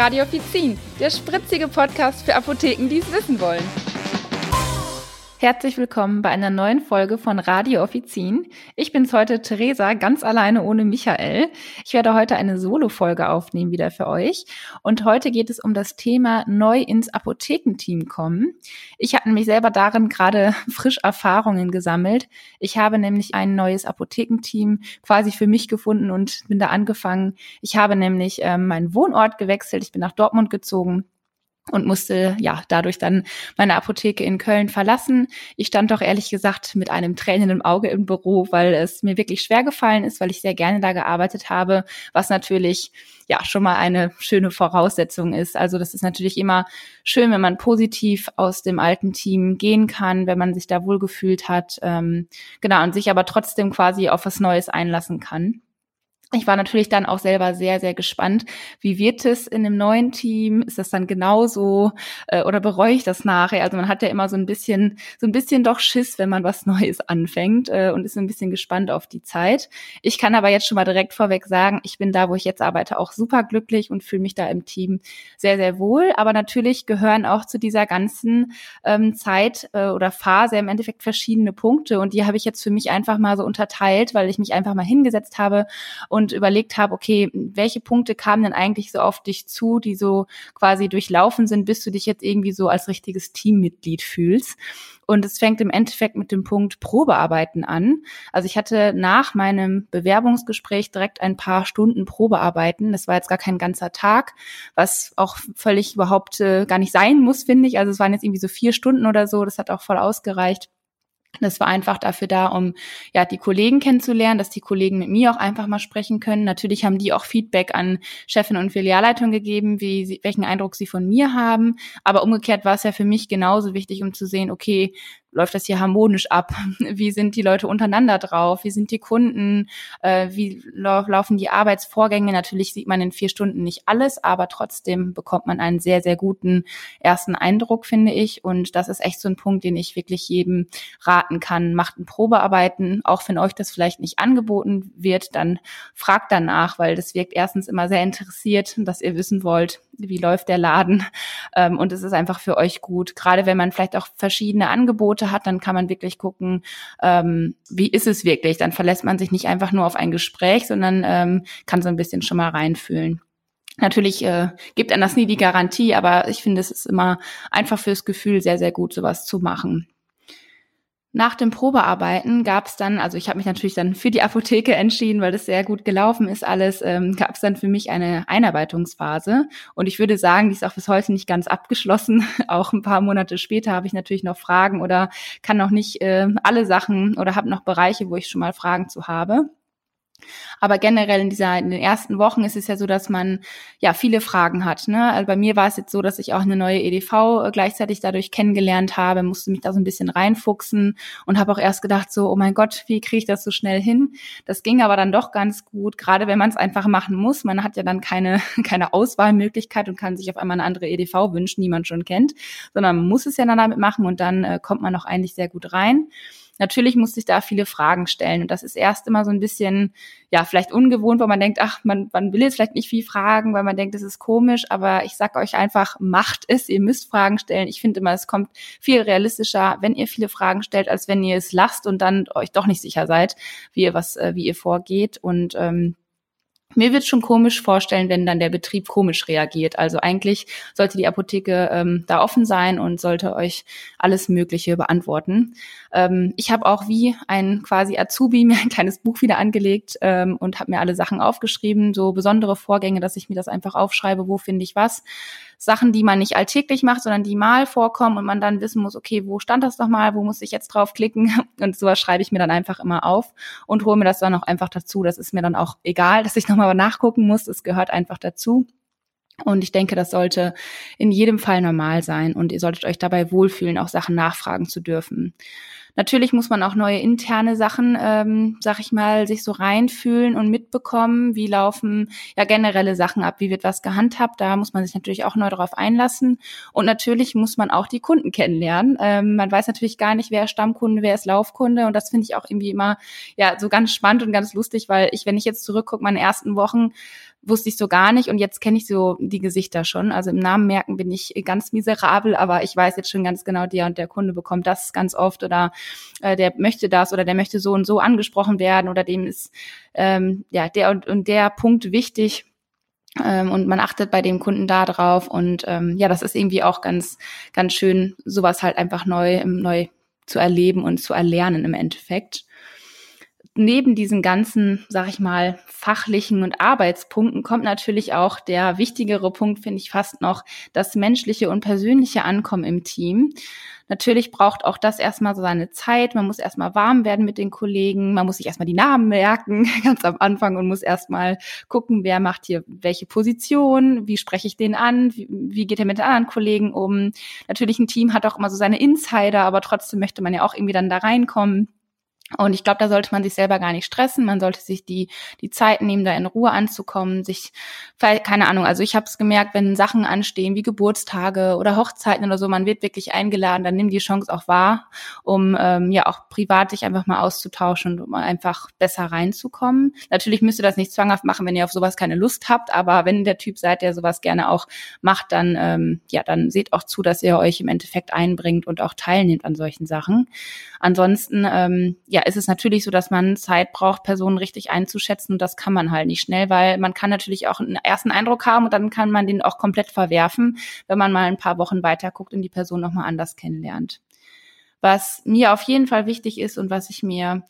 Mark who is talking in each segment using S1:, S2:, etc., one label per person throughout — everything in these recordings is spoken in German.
S1: Radio Offizin, der spritzige Podcast für Apotheken, die es wissen wollen. Herzlich willkommen bei einer neuen Folge von Radio Offizin. Ich bin's heute Theresa, ganz alleine ohne Michael. Ich werde heute eine Solo-Folge aufnehmen wieder für euch. Und heute geht es um das Thema neu ins Apothekenteam kommen. Ich habe nämlich selber darin gerade frisch Erfahrungen gesammelt. Ich habe nämlich ein neues Apothekenteam quasi für mich gefunden und bin da angefangen. Ich habe nämlich ähm, meinen Wohnort gewechselt. Ich bin nach Dortmund gezogen und musste ja dadurch dann meine Apotheke in Köln verlassen. Ich stand doch ehrlich gesagt mit einem Tränen im Auge im Büro, weil es mir wirklich schwer gefallen ist, weil ich sehr gerne da gearbeitet habe, was natürlich ja schon mal eine schöne Voraussetzung ist. Also das ist natürlich immer schön, wenn man positiv aus dem alten Team gehen kann, wenn man sich da wohlgefühlt hat, ähm, genau und sich aber trotzdem quasi auf was Neues einlassen kann. Ich war natürlich dann auch selber sehr, sehr gespannt. Wie wird es in einem neuen Team? Ist das dann genauso äh, oder bereue ich das nachher? Also man hat ja immer so ein bisschen, so ein bisschen doch Schiss, wenn man was Neues anfängt äh, und ist ein bisschen gespannt auf die Zeit. Ich kann aber jetzt schon mal direkt vorweg sagen, ich bin da, wo ich jetzt arbeite, auch super glücklich und fühle mich da im Team sehr, sehr wohl. Aber natürlich gehören auch zu dieser ganzen ähm, Zeit äh, oder Phase im Endeffekt verschiedene Punkte und die habe ich jetzt für mich einfach mal so unterteilt, weil ich mich einfach mal hingesetzt habe und und überlegt habe, okay, welche Punkte kamen denn eigentlich so auf dich zu, die so quasi durchlaufen sind, bis du dich jetzt irgendwie so als richtiges Teammitglied fühlst. Und es fängt im Endeffekt mit dem Punkt Probearbeiten an. Also ich hatte nach meinem Bewerbungsgespräch direkt ein paar Stunden Probearbeiten. Das war jetzt gar kein ganzer Tag, was auch völlig überhaupt äh, gar nicht sein muss, finde ich. Also es waren jetzt irgendwie so vier Stunden oder so. Das hat auch voll ausgereicht. Das war einfach dafür da, um ja die Kollegen kennenzulernen, dass die Kollegen mit mir auch einfach mal sprechen können. Natürlich haben die auch Feedback an Chefin und Filialleitung gegeben, wie sie, welchen Eindruck sie von mir haben. Aber umgekehrt war es ja für mich genauso wichtig, um zu sehen, okay, läuft das hier harmonisch ab? Wie sind die Leute untereinander drauf? Wie sind die Kunden? Äh, wie lau laufen die Arbeitsvorgänge? Natürlich sieht man in vier Stunden nicht alles, aber trotzdem bekommt man einen sehr, sehr guten ersten Eindruck, finde ich. Und das ist echt so ein Punkt, den ich wirklich jedem raten kann. Macht ein Probearbeiten, auch wenn euch das vielleicht nicht angeboten wird, dann fragt danach, weil das wirkt erstens immer sehr interessiert, dass ihr wissen wollt, wie läuft der Laden. Ähm, und es ist einfach für euch gut. Gerade wenn man vielleicht auch verschiedene Angebote hat, dann kann man wirklich gucken, ähm, wie ist es wirklich. Dann verlässt man sich nicht einfach nur auf ein Gespräch, sondern ähm, kann so ein bisschen schon mal reinfühlen. Natürlich äh, gibt einem das nie die Garantie, aber ich finde, es ist immer einfach fürs Gefühl sehr, sehr gut, sowas zu machen. Nach dem Probearbeiten gab es dann, also ich habe mich natürlich dann für die Apotheke entschieden, weil das sehr gut gelaufen ist alles, ähm, gab es dann für mich eine Einarbeitungsphase. Und ich würde sagen, die ist auch bis heute nicht ganz abgeschlossen. Auch ein paar Monate später habe ich natürlich noch Fragen oder kann noch nicht äh, alle Sachen oder habe noch Bereiche, wo ich schon mal Fragen zu habe. Aber generell in dieser, in den ersten Wochen ist es ja so, dass man ja viele Fragen hat. Ne? Also bei mir war es jetzt so, dass ich auch eine neue EDV äh, gleichzeitig dadurch kennengelernt habe, musste mich da so ein bisschen reinfuchsen und habe auch erst gedacht so, oh mein Gott, wie kriege ich das so schnell hin? Das ging aber dann doch ganz gut, gerade wenn man es einfach machen muss. Man hat ja dann keine, keine Auswahlmöglichkeit und kann sich auf einmal eine andere EDV wünschen, die man schon kennt, sondern man muss es ja dann damit machen und dann äh, kommt man auch eigentlich sehr gut rein. Natürlich musste ich da viele Fragen stellen. Und das ist erst immer so ein bisschen, ja, vielleicht ungewohnt, weil man denkt, ach, man, man will jetzt vielleicht nicht viel fragen, weil man denkt, das ist komisch, aber ich sag euch einfach, macht es, ihr müsst Fragen stellen. Ich finde immer, es kommt viel realistischer, wenn ihr viele Fragen stellt, als wenn ihr es lasst und dann euch doch nicht sicher seid, wie ihr was, äh, wie ihr vorgeht. Und ähm, mir wird schon komisch vorstellen, wenn dann der Betrieb komisch reagiert. Also eigentlich sollte die Apotheke ähm, da offen sein und sollte euch alles Mögliche beantworten. Ähm, ich habe auch wie ein quasi Azubi mir ein kleines Buch wieder angelegt ähm, und habe mir alle Sachen aufgeschrieben, so besondere Vorgänge, dass ich mir das einfach aufschreibe, wo finde ich was. Sachen, die man nicht alltäglich macht, sondern die mal vorkommen und man dann wissen muss, okay, wo stand das nochmal, wo muss ich jetzt draufklicken? Und sowas schreibe ich mir dann einfach immer auf und hole mir das dann auch einfach dazu. Das ist mir dann auch egal, dass ich nochmal nachgucken muss. Es gehört einfach dazu. Und ich denke, das sollte in jedem Fall normal sein und ihr solltet euch dabei wohlfühlen, auch Sachen nachfragen zu dürfen. Natürlich muss man auch neue interne Sachen, ähm, sag ich mal, sich so reinfühlen und mitbekommen. Wie laufen ja generelle Sachen ab? Wie wird was gehandhabt? Da muss man sich natürlich auch neu darauf einlassen. Und natürlich muss man auch die Kunden kennenlernen. Ähm, man weiß natürlich gar nicht, wer ist Stammkunde, wer ist Laufkunde. Und das finde ich auch irgendwie immer ja so ganz spannend und ganz lustig, weil ich, wenn ich jetzt zurückgucke, meine ersten Wochen, wusste ich so gar nicht und jetzt kenne ich so die Gesichter schon. Also im Namen merken bin ich ganz miserabel, aber ich weiß jetzt schon ganz genau, der und der Kunde bekommt das ganz oft oder äh, der möchte das oder der möchte so und so angesprochen werden oder dem ist ähm, ja der und, und der Punkt wichtig. Ähm, und man achtet bei dem Kunden da drauf und ähm, ja, das ist irgendwie auch ganz, ganz schön, sowas halt einfach neu, neu zu erleben und zu erlernen im Endeffekt neben diesen ganzen, sag ich mal, fachlichen und Arbeitspunkten kommt natürlich auch der wichtigere Punkt, finde ich fast noch, das menschliche und persönliche Ankommen im Team. Natürlich braucht auch das erstmal so seine Zeit. Man muss erstmal warm werden mit den Kollegen. Man muss sich erstmal die Namen merken, ganz am Anfang und muss erstmal gucken, wer macht hier welche Position, wie spreche ich den an, wie, wie geht er mit den anderen Kollegen um. Natürlich ein Team hat auch immer so seine Insider, aber trotzdem möchte man ja auch irgendwie dann da reinkommen. Und ich glaube, da sollte man sich selber gar nicht stressen. Man sollte sich die, die Zeit nehmen, da in Ruhe anzukommen. Sich, keine Ahnung, also ich habe es gemerkt, wenn Sachen anstehen wie Geburtstage oder Hochzeiten oder so, man wird wirklich eingeladen, dann nimm die Chance auch wahr, um ähm, ja auch privat sich einfach mal auszutauschen und um einfach besser reinzukommen. Natürlich müsst ihr das nicht zwanghaft machen, wenn ihr auf sowas keine Lust habt, aber wenn der Typ seid, der sowas gerne auch macht, dann ähm, ja, dann seht auch zu, dass ihr euch im Endeffekt einbringt und auch teilnehmt an solchen Sachen. Ansonsten, ähm, ja, ja, ist es natürlich so, dass man Zeit braucht, Personen richtig einzuschätzen. Und das kann man halt nicht schnell, weil man kann natürlich auch einen ersten Eindruck haben und dann kann man den auch komplett verwerfen, wenn man mal ein paar Wochen weiter guckt und die Person nochmal anders kennenlernt. Was mir auf jeden Fall wichtig ist und was ich mir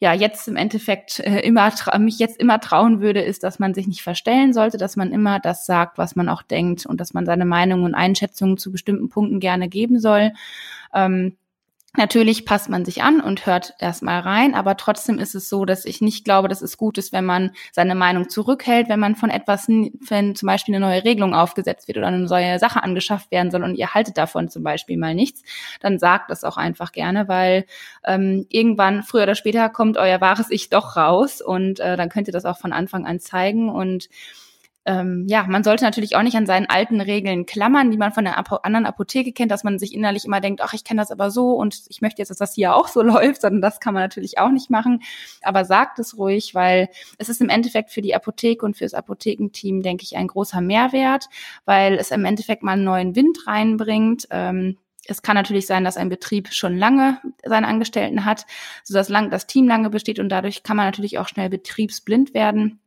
S1: ja jetzt im Endeffekt äh, immer mich jetzt immer trauen würde, ist, dass man sich nicht verstellen sollte, dass man immer das sagt, was man auch denkt und dass man seine Meinung und Einschätzungen zu bestimmten Punkten gerne geben soll. Ähm, Natürlich passt man sich an und hört erstmal rein, aber trotzdem ist es so, dass ich nicht glaube, dass es gut ist, wenn man seine Meinung zurückhält, wenn man von etwas, wenn zum Beispiel eine neue Regelung aufgesetzt wird oder eine neue Sache angeschafft werden soll und ihr haltet davon zum Beispiel mal nichts, dann sagt das auch einfach gerne, weil ähm, irgendwann, früher oder später, kommt euer wahres Ich doch raus und äh, dann könnt ihr das auch von Anfang an zeigen und ähm, ja, man sollte natürlich auch nicht an seinen alten Regeln klammern, die man von der Apo anderen Apotheke kennt, dass man sich innerlich immer denkt, ach, ich kenne das aber so und ich möchte jetzt, dass das hier auch so läuft, sondern das kann man natürlich auch nicht machen. Aber sagt es ruhig, weil es ist im Endeffekt für die Apotheke und für das Apothekenteam, denke ich, ein großer Mehrwert, weil es im Endeffekt mal einen neuen Wind reinbringt. Ähm, es kann natürlich sein, dass ein Betrieb schon lange seine Angestellten hat, sodass lang, das Team lange besteht und dadurch kann man natürlich auch schnell betriebsblind werden.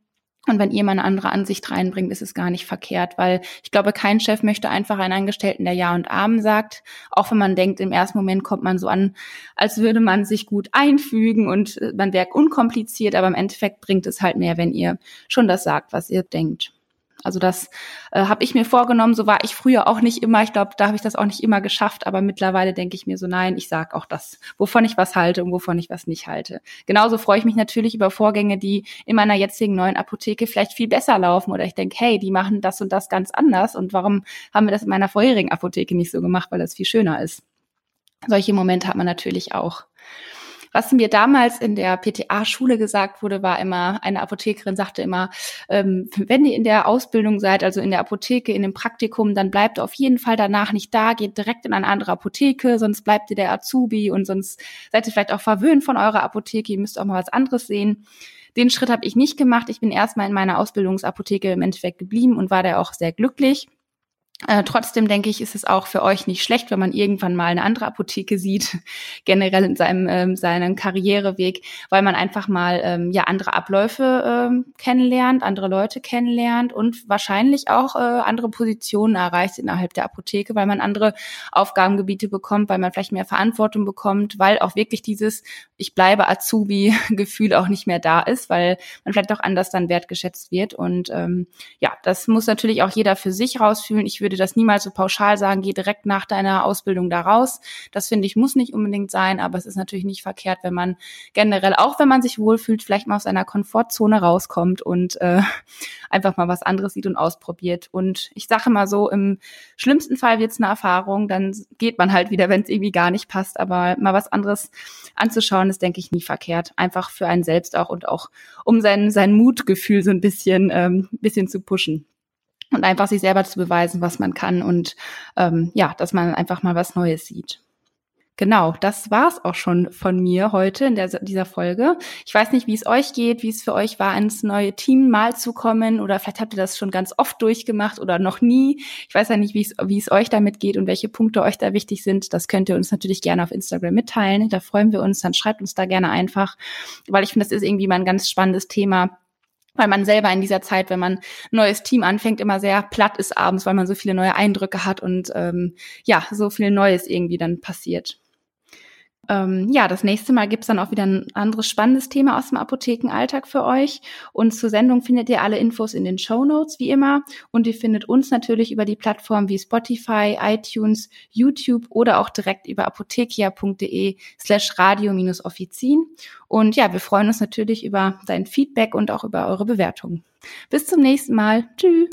S1: Und wenn ihr mal eine andere Ansicht reinbringt, ist es gar nicht verkehrt, weil ich glaube, kein Chef möchte einfach einen Angestellten, der Ja und Amen sagt, auch wenn man denkt, im ersten Moment kommt man so an, als würde man sich gut einfügen und äh, man wäre unkompliziert, aber im Endeffekt bringt es halt mehr, wenn ihr schon das sagt, was ihr denkt. Also das äh, habe ich mir vorgenommen. So war ich früher auch nicht immer. Ich glaube, da habe ich das auch nicht immer geschafft. Aber mittlerweile denke ich mir so, nein, ich sage auch das, wovon ich was halte und wovon ich was nicht halte. Genauso freue ich mich natürlich über Vorgänge, die in meiner jetzigen neuen Apotheke vielleicht viel besser laufen. Oder ich denke, hey, die machen das und das ganz anders. Und warum haben wir das in meiner vorherigen Apotheke nicht so gemacht, weil das viel schöner ist? Solche Momente hat man natürlich auch. Was mir damals in der PTA-Schule gesagt wurde, war immer, eine Apothekerin sagte immer, ähm, wenn ihr in der Ausbildung seid, also in der Apotheke, in dem Praktikum, dann bleibt auf jeden Fall danach nicht da, geht direkt in eine andere Apotheke, sonst bleibt ihr der Azubi und sonst seid ihr vielleicht auch verwöhnt von eurer Apotheke, ihr müsst auch mal was anderes sehen. Den Schritt habe ich nicht gemacht. Ich bin erstmal in meiner Ausbildungsapotheke im Endeffekt geblieben und war da auch sehr glücklich. Äh, trotzdem denke ich, ist es auch für euch nicht schlecht, wenn man irgendwann mal eine andere Apotheke sieht, generell in seinem ähm, seinem Karriereweg, weil man einfach mal ähm, ja andere Abläufe ähm, kennenlernt, andere Leute kennenlernt und wahrscheinlich auch äh, andere Positionen erreicht innerhalb der Apotheke, weil man andere Aufgabengebiete bekommt, weil man vielleicht mehr Verantwortung bekommt, weil auch wirklich dieses ich bleibe Azubi-Gefühl auch nicht mehr da ist, weil man vielleicht auch anders dann wertgeschätzt wird und ähm, ja, das muss natürlich auch jeder für sich rausfühlen. Ich würde würde das niemals so pauschal sagen, geh direkt nach deiner Ausbildung da raus. Das finde ich muss nicht unbedingt sein, aber es ist natürlich nicht verkehrt, wenn man generell, auch wenn man sich wohlfühlt, vielleicht mal aus seiner Komfortzone rauskommt und äh, einfach mal was anderes sieht und ausprobiert. Und ich sage mal so, im schlimmsten Fall wird es eine Erfahrung, dann geht man halt wieder, wenn es irgendwie gar nicht passt. Aber mal was anderes anzuschauen, ist, denke ich, nie verkehrt. Einfach für einen selbst auch und auch um sein, sein Mutgefühl so ein bisschen, ähm, bisschen zu pushen und einfach sich selber zu beweisen, was man kann und ähm, ja, dass man einfach mal was Neues sieht. Genau, das war's auch schon von mir heute in der, dieser Folge. Ich weiß nicht, wie es euch geht, wie es für euch war, ins neue Team mal zu kommen oder vielleicht habt ihr das schon ganz oft durchgemacht oder noch nie. Ich weiß ja nicht, wie es, wie es euch damit geht und welche Punkte euch da wichtig sind. Das könnt ihr uns natürlich gerne auf Instagram mitteilen. Da freuen wir uns. Dann schreibt uns da gerne einfach, weil ich finde, das ist irgendwie mal ein ganz spannendes Thema weil man selber in dieser Zeit, wenn man ein neues Team anfängt, immer sehr platt ist abends, weil man so viele neue Eindrücke hat und ähm, ja, so viel Neues irgendwie dann passiert. Ähm, ja, das nächste Mal gibt's dann auch wieder ein anderes spannendes Thema aus dem Apothekenalltag für euch. Und zur Sendung findet ihr alle Infos in den Show Notes wie immer. Und ihr findet uns natürlich über die Plattformen wie Spotify, iTunes, YouTube oder auch direkt über apothekia.de slash radio-offizin. Und ja, wir freuen uns natürlich über dein Feedback und auch über eure Bewertungen. Bis zum nächsten Mal. Tschüss.